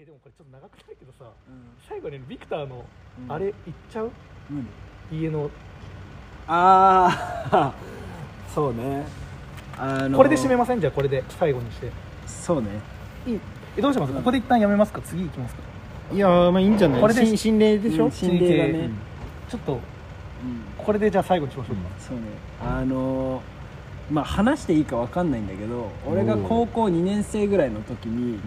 えでもこれちょっと長くないけどさうん。最後にビクターのうん。あれ言っちゃう？何？家の。ああ そうね。あのこれで締めません？じゃあこれで最後にして。そうね。いい。えどうします？ここで一旦やめますか？次行きますか。いやーまあいいんじゃない？これで心心霊でしょ、うん心霊だね、ちょっとうん。これでじゃあ最後にしましょうか、そうね。あのーまあ話していいかわかんないんだけど俺が高校2年生ぐらいの時に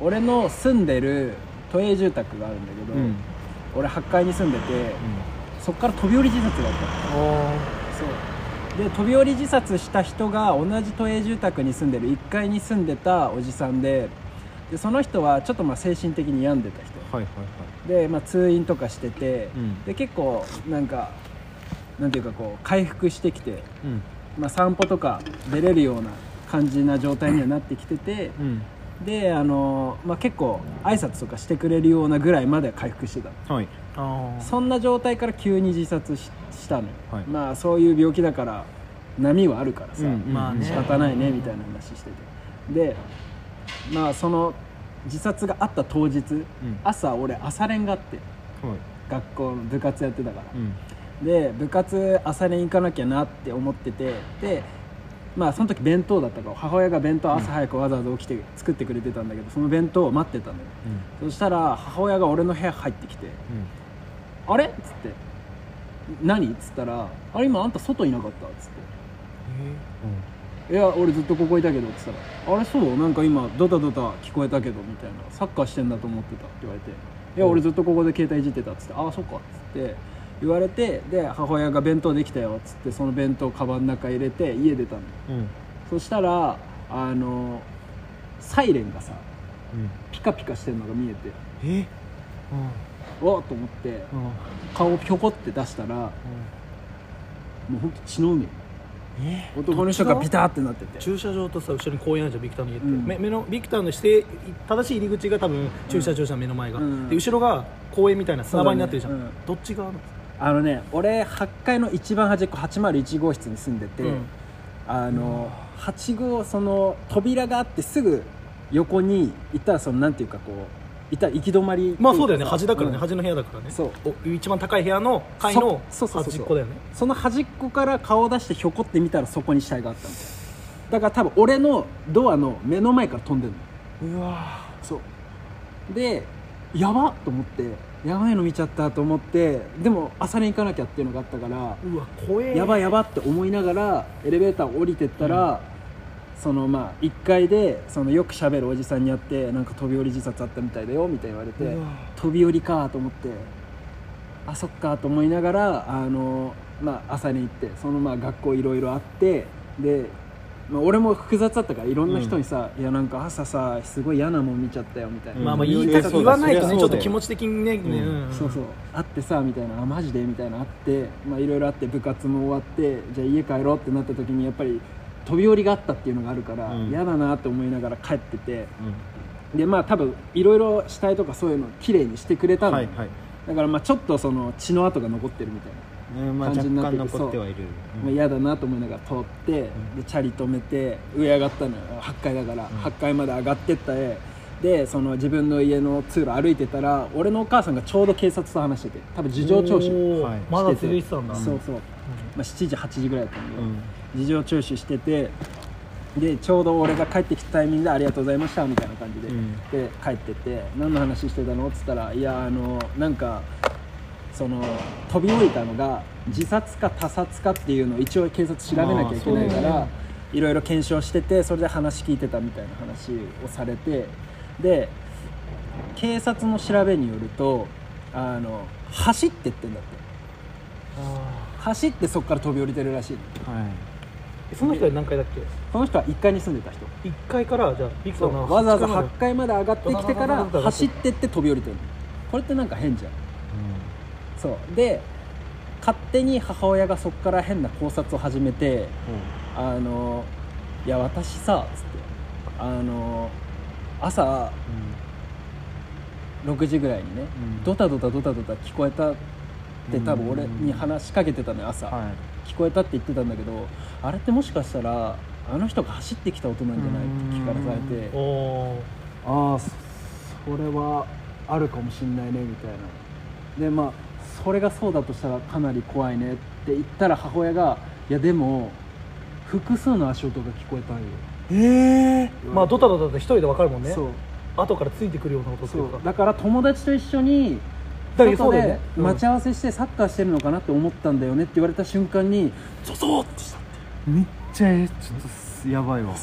俺の住んでる都営住宅があるんだけど、うん。俺8階に住んでてそっから飛び降り自殺があったの。そう。で飛び降り自殺した人が同じ都営住宅に住んでる1階に住んでたおじさんででその人はちょっとまあ精神的に病んでた人。はいはいはい。で、まあ、通院とかしてて、うん。で結構なんかなんていうかこう回復してきて、うん。まあ、散歩とか出れるような感じな状態にはなってきててうんであの、まあ、結構挨拶とかしてくれるようなぐらいまで回復してたはい。そんな状態から急に自殺ししたの。よ、はい。まあそういう病気だから波はあるからさ、うんまあね。仕方ないねみたいな話してて。でまあその自殺があった当日、朝俺朝練があってはい。学校の部活やってたから、うん。で部活朝練行かなきゃなって思っててでまあその時弁当だったか。ら母親が弁当朝早くわざわざ起きて作ってくれてたんだけどその弁当を待ってたのよ。そしたら母親が俺の部屋入ってきて「あれ?」っつって「何?」っつったら「あれ今あんた外いなかった?」っつって「いや俺ずっとここいたけど」っつったら「あれそう？なんか今ドタドタ聞こえたけど」みたいな「サッカーしてんだと思ってた」って言われて「いや俺ずっとここで携帯いじってた」っつって「ああそっか」っつって言われてで母親が弁当できたよっつってその弁当カバンの中入れて家出たの。うん。うんそしたらあのサイレンがさうん。ピカピカしてるのが見えてえ？おっと思ってうん。顔をぴょこって出したらもうほんと血の海。え？男の人がビターってなってて。駐車場とさ後ろに公園あるじゃんビクターの家って、うんめ目のビクターの指定正しい入り口が多分駐車場じゃん、目の前が、うん。で後ろが公園みたいな砂場になってるじゃん、そうだね。どっち側なの？あのね俺8階の一番端っこ801号室に住んでて、うん。あの8号その扉があってすぐ横にいたらそのなんていうかこういたら行き止まりまあそうだよね。端だからね、うん。端の部屋だからね。そう。お一番高い部屋の階の端っこだよね。その端っこから顔を出してひょこって見たらそこに死体があったんだよ。だから多分俺のドアの目の前から飛んでるの。うわそう。でやばっと思ってやばいの見ちゃったと思ってでも朝練行かなきゃっていうのがあったからうわ怖え。やばいやばって思いながらエレベーター降りてったら、そのまあ1階でそのよく喋るおじさんに会ってなんか飛び降り自殺あったみたいだよみたいに言われて飛び降りかと思ってあそっかと思いながらあの、まあ、朝に行ってそのまあ学校いろいろあってで、まあ、俺も複雑だったからいろんな人にさ、いやなんか朝さすごい嫌なもん見ちゃったよみたいな、まあまあうん。言い言わないとねちょっと気持ち的にね、ね。うん。んそうそう。会ってさみたいな。あマジでみたいなあってまあいろいろあって部活も終わってじゃあ家帰ろうってなった時にやっぱり飛び降りがあったっていうのがあるからうん。嫌、だなって思いながら帰ってて。でまあ多分いろいろ死体とかそういうの綺麗にしてくれたの、はいはい。だからまあちょっとその血の跡が残ってるみたいな、うんまあ若感じになってて干残ってはいる。まあ、嫌だなと思いながら通って、でチャリ止めて上上がったのよ。8階だから、8階まで上がってった絵。でその自分の家の通路歩いてたら俺のお母さんがちょうど警察と話してて多分事情聴取してて続いてたんだ。そうそう、まあ、7時8時ぐらいだったんで、うん。事情聴取しててでちょうど俺が帰ってきたタイミングで「ありがとうございました」みたいな感じで、うん。で帰ってって「何の話してたの?」っつったら「いやあのなんかその飛び降りたのが自殺か他殺かっていうのを一応警察調べなきゃいけないから、いろいろ検証しててそれで話聞いてたみたいな話をされてで警察の調べによるとあの走ってってんだって。走ってそこから飛び降りてるらしいの。はい。えその人は何階だっけ？この人は1階に住んでた人。1階からじゃあビクわざわざ8階まで8階まで上がってきてから走ってって飛び降りてるの。これってなんか変じゃんそう。で勝手に母親がそこから変な考察を始めてあのいや私さつってあの朝6時ぐらいにね、うん。ドタドタドタドタ聞こえたって多分俺に話しかけてたのよ朝、はい。聞こえたって言ってたんだけどあれってもしかしたらあの人が走ってきた音なんじゃない？って聞かされて。ああそこれはあるかもしんないねみたいな。でまあそれがそうだとしたらかなり怖いねって言ったら母親がいやでも複数の足音が聞こえたんよ。ええまあドタドタって一人で分かるもんね。そう。後からついてくるような音ってそいう。かうだから友達と一緒に外で待ち合わせしてサッカーしてるのかなって思ったんだよねって言われた瞬間にゾゾーってしためっちゃえちょっとすやばいわ。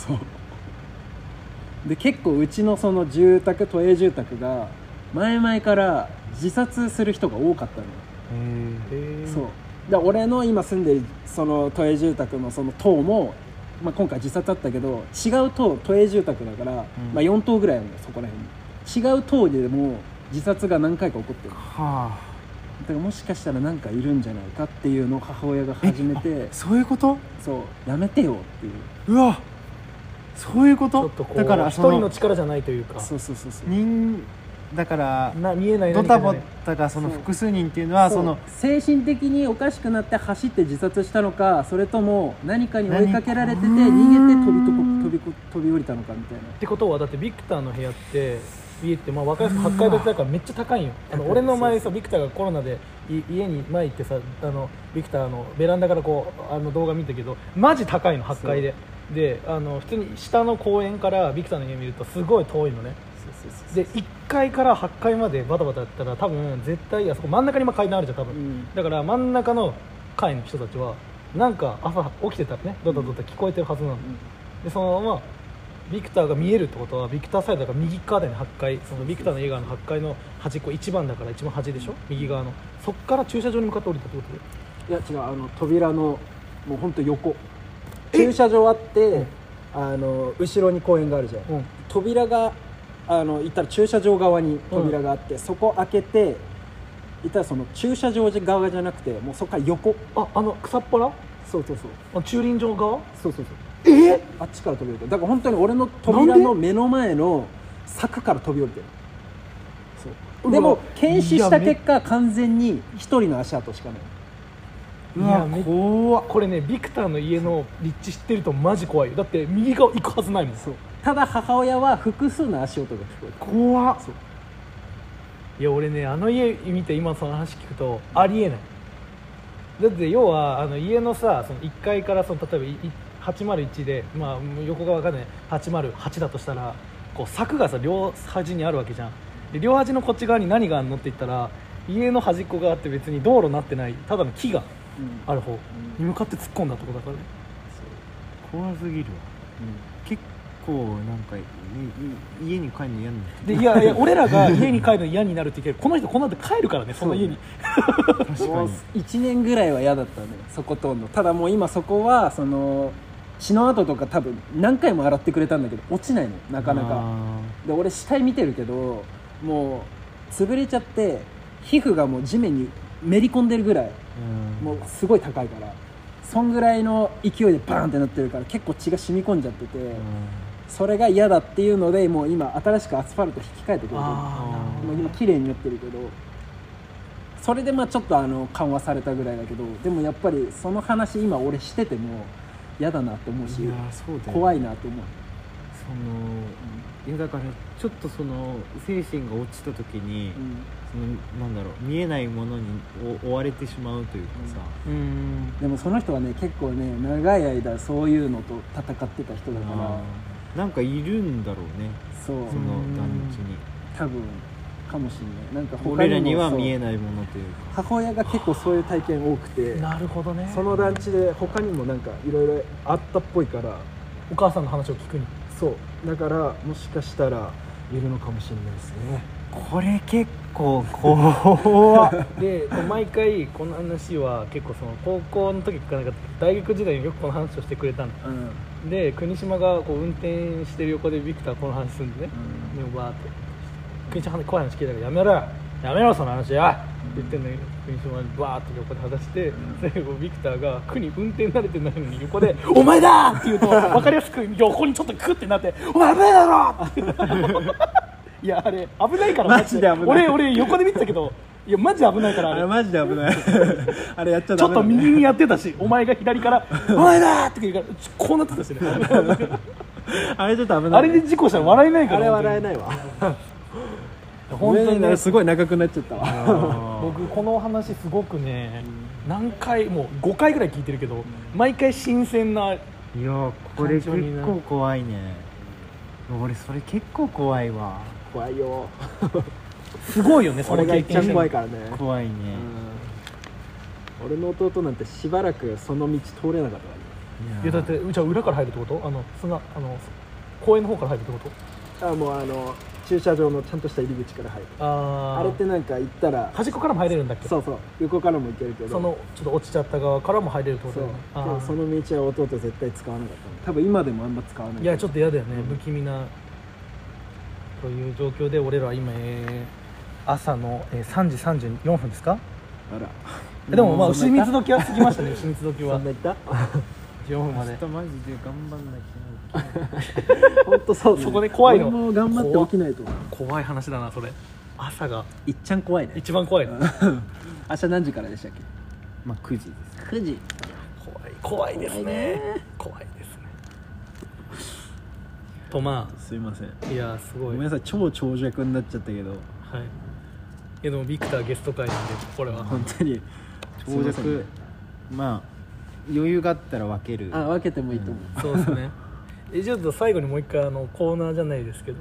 で結構うちのその住宅都営住宅が前々から自殺する人が多かったの。よえそう。で俺の今住んでるその都営住宅のその棟も、まあ、今回自殺あったけど違う棟都営住宅だから、まあ、4棟ぐらいあるのよそこら辺に。違う棟でも自殺が何回か起こってる。だはあ。からもしかしたら何かいるんじゃないかっていうのを母親が始めてそういうこと？そう。やめてよっていう。うわ。そういうこと？ちょっとこうだから一人の力じゃないというか。そうそうそうそう。人だからな見えないドタボタがその複数人っていうのはその精神的におかしくなって走って自殺したのかそれとも何かに追いかけられてて何逃げて飛びとこ飛びこ飛び降りたのかみたいな。ってことはだってビクターの部屋って家ってまあ分かりやすく8階建てだからめっちゃ高いんよ。あの俺の前さビクターがコロナでい家に前行ってさあのビクターのベランダからこうあの動画見たけどマジ高いの8階で。であの普通に下の公園からビクターの家見るとすごい遠いのねで1階から8階までバタバタやったら多分絶対あそこ真ん中に今階段あるじゃん多分、うん。だから真ん中の階の人たちはなんか朝起きてたらねドタドタ聞こえてるはずなの、でそのままビクターが見えるってことはビクターサイドだから右側だよね8階。そのビクターの家側の8階の端っこ1番だから一番端でしょ？右側の。そっから駐車場に向かって降りたってことで。いや違うあの扉のもう本当横。駐車場あって、うん。あの後ろに公園があるじゃん、うん。扉があの行ったら駐車場側に扉があって、そこ開けて行ったらその駐車場側じゃなくてもうそこから横。ああの草っぱら？そうそうそう。あ駐輪場側？そうそうそう。え？あっちから飛び降りてる。だから本当に俺の扉の目の前の柵から飛び降りてる。そう。でも検視した結果完全に一人の足跡しかない。う怖っ。これねビクターの家の立地知ってるとマジ怖いよ。だって右側行くはずないもん。そうただ母親は複数の足音が聞こえた。怖っ。そう。いや俺ねあの家見て今その話聞くとありえない。だって要はあの家のさその1階からその例えばいい801で、まあ、横が分かんない。808だとしたらこう柵がさ両端にあるわけじゃん。で両端のこっち側に何があるのって言ったら家の端っこがあって別に道路になってない。ただの木がうん。ある方に向かって突っ込んだとこだからね。怖すぎるわ。結構なんかいい家に帰るの嫌になってでいやいや俺らが家に帰るの嫌になるって言うけどこの人この後帰るからねその家に。確かもうに1年ぐらいは嫌だったねそことんの。ただもう今そこはその血の跡とか多分何回も洗ってくれたんだけど落ちないのなかなか。で俺死体見てるけどもう潰れちゃって皮膚がもう地面にめり込んでるぐらいうん。もうすごい高いから。そんぐらいの勢いでバーンってなってるから結構血が染み込んじゃってて、それが嫌だっていうのでもう今新しくアスファルト引き換えてくれてる。あもう今綺麗になってるけど。それでまあちょっとあの緩和されたぐらいだけどでもやっぱりその話今俺してても嫌だなって思うしいやそうだよ怖いなって思う。そのいやだからちょっとその精神が落ちた時に、そのなんだろう見えないものに追追われてしまうというかさ、ーうん。でもその人はね結構ね長い間そういうのと戦ってた人だからなんかいるんだろうね。そう。その団地に。多分かもしれない。なんか他俺らには見えないものというか。母親が結構そういう体験多くて。なるほどね。その団地で他にもなんかいろいろあったっぽいから。お母さんの話を聞くに。そう。だからもしかしたらいるのかもしれないですねこれ結構怖っ で毎回この話は結構その高校の時聞かなかった大学時代によくこの話をしてくれたの。うん。で国島がこう運転してる横でビクターこの話するんでね、でもバーって。国島怖い話聞いたからやめろよ。やめろその話やって言ってんだけど国島がバーって横で話して最後ビクターが国運転慣れてないのに横で「お前だ!」って言うと分かりやすく横にちょっとクッてなって「お前危ないだろ!」って いやあれ危ないからマジで。危ない。俺俺横で見てたけどいやマジ危ないからあれ。マジで危ない。あれやっちゃちょっと右にやってたしお前が左から「お前だ!」って言うからちょこうなってたしね。あれちょっと危ない。あれで事故したら笑えないからあれ笑えないわ。本当にね。すごい長くなっちゃったわ。僕この話すごくね何回もう5回ぐらい聞いてるけど毎回新鮮ないやこれ結構怖いね。俺それ結構怖いわ怖いよ。すごいよねその俺が一番怖いからね。怖いね、うん。俺の弟なんてしばらくその道通れなかったわいやだってじゃあ裏から入るってこと？あの砂あの公園の方から入るってこと？けあもうあの駐車場のちゃんとした入り口から入る。ああれってなんか行ったら端っこからも入れるんだっけ？そうそう。横からも行けるけど。そのちょっと落ちちゃった側からも入れるってこと？そう。だよでもーその道は弟絶対使わなかったの。多分今でもあんま使わない。いやちょっと嫌だよね、うん不気味なという状況で俺らは今、えー朝の、えー3時34分ですか？あら。えでもまあ牛蜜時は過ぎましたね牛蜜時は。そんな言った？14分まで。明日マジで頑張んなきゃ本当そう、ね、そこで怖いの。俺も頑張って起きないと。怖い話だなそれ。朝が。いっちゃん怖いね。一番怖いな明日何時からでしたっけ？まあ9時です。9時。怖い怖いですね。怖いですねとますいません。あいやすごい。ごめんなさい超長尺になっちゃったけど。はい。いやでもビクターゲスト会なんでこれは。本当に。長尺。まあ余裕があったら分ける。あ分けてもいいと思う、そうですね。えちょっと最後にもう一回あのコーナーじゃないですけど、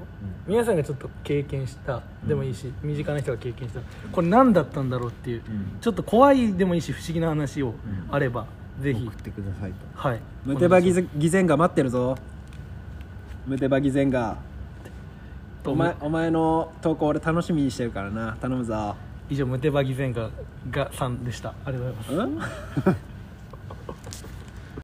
皆さんがちょっと経験したでもいいし、身近な人が経験したこれ何だったんだろうっていう、ん。ちょっと怖いでもいいし不思議な話をあれば、ぜひ。送ってくださいと。はい。ムテバ偽善が待ってるぞムテバ偽善が。とお前お前の投稿俺楽しみにしてるからな。頼むぞ。以上ムテバギゼンガがさんでした。ありがとうございます。うん？